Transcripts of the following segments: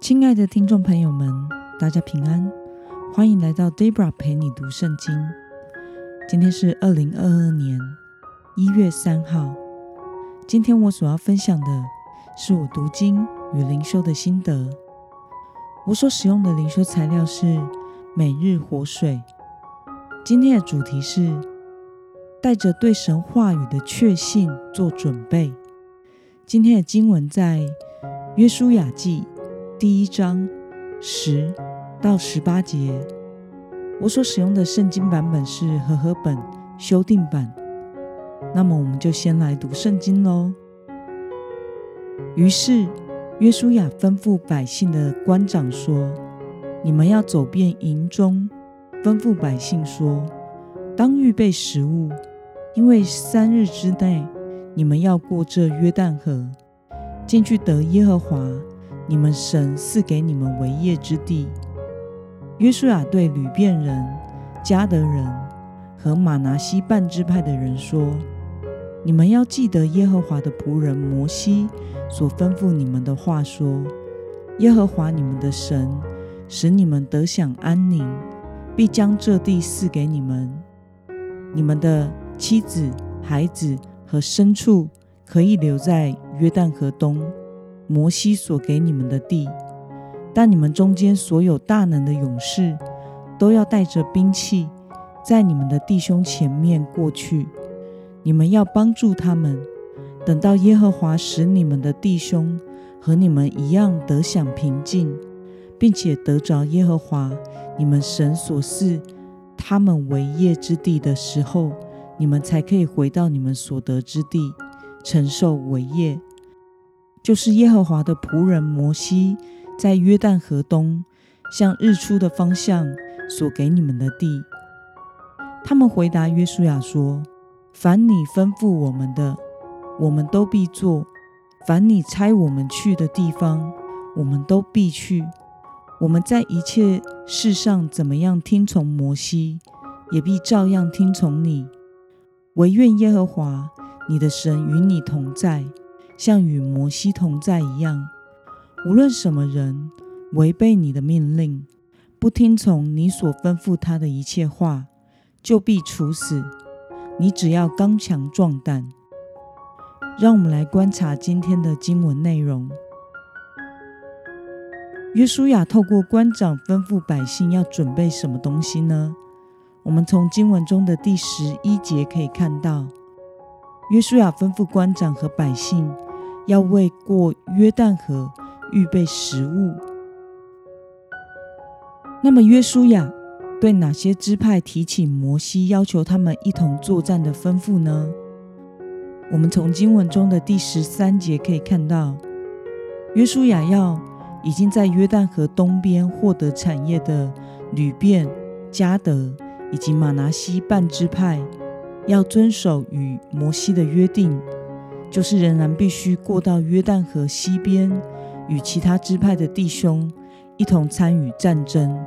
亲爱的听众朋友们，大家平安，欢迎来到 Debra 陪你读圣经。今天是二零二二年一月三号。今天我所要分享的是我读经与灵修的心得。我所使用的灵修材料是每日活水。今天的主题是带着对神话语的确信做准备。今天的经文在约书亚记。第一章十到十八节，我所使用的圣经版本是和合本修订版。那么，我们就先来读圣经喽。于是，约书亚吩咐百姓的官长说：“你们要走遍营中，吩咐百姓说，当预备食物，因为三日之内，你们要过这约旦河，进去得耶和华。”你们神赐给你们为业之地。约书亚对吕遍人、迦德人和马拿西半支派的人说：“你们要记得耶和华的仆人摩西所吩咐你们的话，说：耶和华你们的神使你们得享安宁，必将这地赐给你们。你们的妻子、孩子和牲畜可以留在约旦河东。”摩西所给你们的地，但你们中间所有大能的勇士，都要带着兵器，在你们的弟兄前面过去。你们要帮助他们，等到耶和华使你们的弟兄和你们一样得享平静，并且得着耶和华你们神所赐他们为业之地的时候，你们才可以回到你们所得之地，承受为业。就是耶和华的仆人摩西在约旦河东向日出的方向所给你们的地。他们回答约书亚说：“凡你吩咐我们的，我们都必做；凡你差我们去的地方，我们都必去。我们在一切事上怎么样听从摩西，也必照样听从你。唯愿耶和华你的神与你同在。”像与摩西同在一样，无论什么人违背你的命令，不听从你所吩咐他的一切话，就必处死。你只要刚强壮胆。让我们来观察今天的经文内容。约书亚透过官长吩咐百姓要准备什么东西呢？我们从经文中的第十一节可以看到，约书亚吩咐官长和百姓。要为过约旦河预备食物。那么，约书亚对哪些支派提起摩西要求他们一同作战的吩咐呢？我们从经文中的第十三节可以看到，约书亚要已经在约旦河东边获得产业的吕遍、迦德以及马拿西半支派，要遵守与摩西的约定。就是仍然必须过到约旦河西边，与其他支派的弟兄一同参与战争，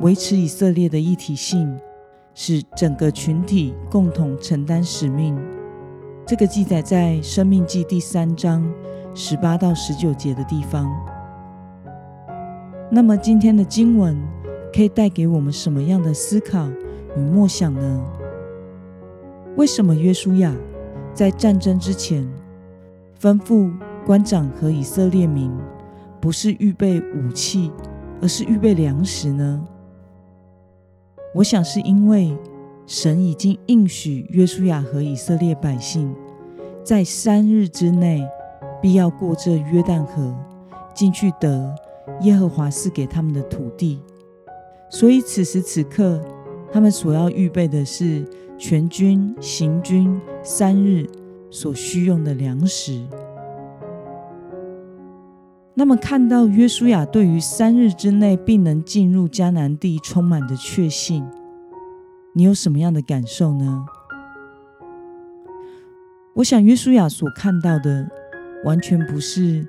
维持以色列的一体性，使整个群体共同承担使命。这个记载在《生命记》第三章十八到十九节的地方。那么今天的经文可以带给我们什么样的思考与默想呢？为什么约书亚？在战争之前，吩咐官长和以色列民，不是预备武器，而是预备粮食呢？我想是因为神已经应许约书亚和以色列百姓，在三日之内必要过这约旦河，进去得耶和华赐给他们的土地，所以此时此刻，他们所要预备的是。全军行军三日所需用的粮食。那么，看到约书亚对于三日之内必能进入迦南地充满的确信，你有什么样的感受呢？我想，约书亚所看到的完全不是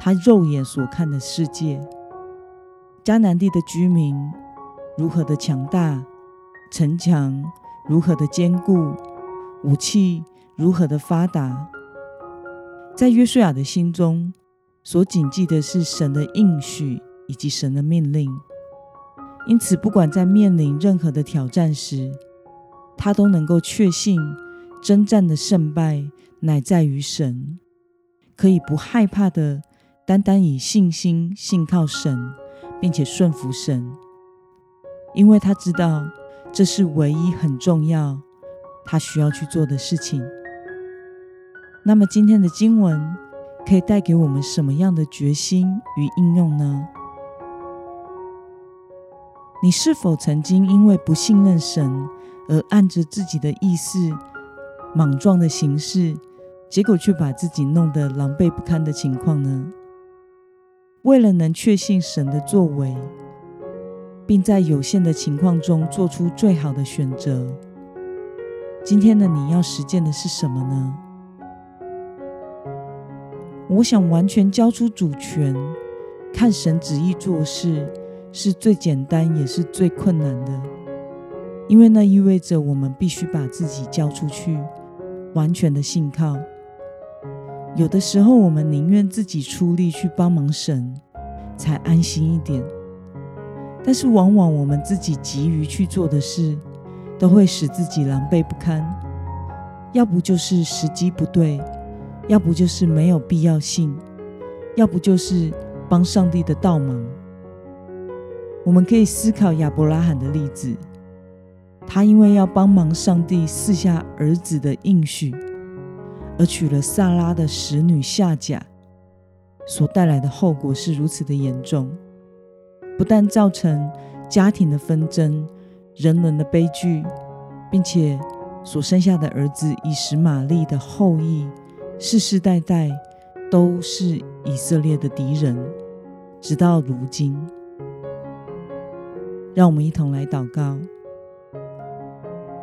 他肉眼所看的世界。迦南地的居民如何的强大，城墙。如何的坚固，武器如何的发达，在约书亚的心中，所谨记的是神的应许以及神的命令。因此，不管在面临任何的挑战时，他都能够确信征战的胜败乃在于神，可以不害怕的，单单以信心信靠神，并且顺服神，因为他知道这是唯一很重要他需要去做的事情。那么，今天的经文可以带给我们什么样的决心与应用呢？你是否曾经因为不信任神而按着自己的意思莽撞的行事，结果却把自己弄得狼狈不堪的情况呢？为了能确信神的作为，并在有限的情况中做出最好的选择，今天的你要实践的是什么呢？我想完全交出主权，看神旨意做事。是最简单也是最困难的，因为那意味着我们必须把自己交出去，完全的信靠。有的时候，我们宁愿自己出力去帮忙神，才安心一点。但是，往往我们自己急于去做的事，都会使自己狼狈不堪。要不就是时机不对，要不就是没有必要性，要不就是帮上帝的倒忙。我们可以思考亚伯拉罕的例子，他因为要帮忙上帝赐下儿子的应许，而娶了萨拉的使女夏甲，所带来的后果是如此的严重，不但造成家庭的纷争、人伦的悲剧，并且所生下的儿子以实玛利的后裔，世世代代都是以色列的敌人，直到如今。让我们一同来祷告，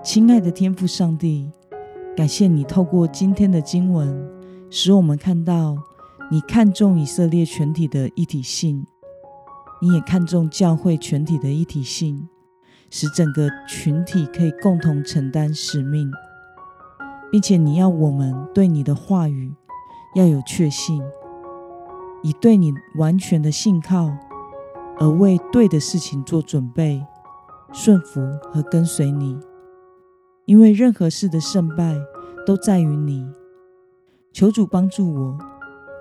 亲爱的天父上帝，感谢你透过今天的经文，使我们看到你看重以色列全体的一体性，你也看重教会全体的一体性，使整个群体可以共同承担使命，并且你要我们对你的话语要有确信，以对你完全的信靠。而为对的事情做准备，顺服和跟随你，因为任何事的胜败都在于你。求主帮助我，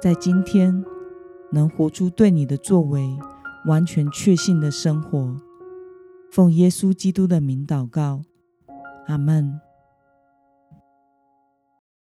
在今天能活出对你的作为完全确信的生活。奉耶稣基督的名祷告，阿门。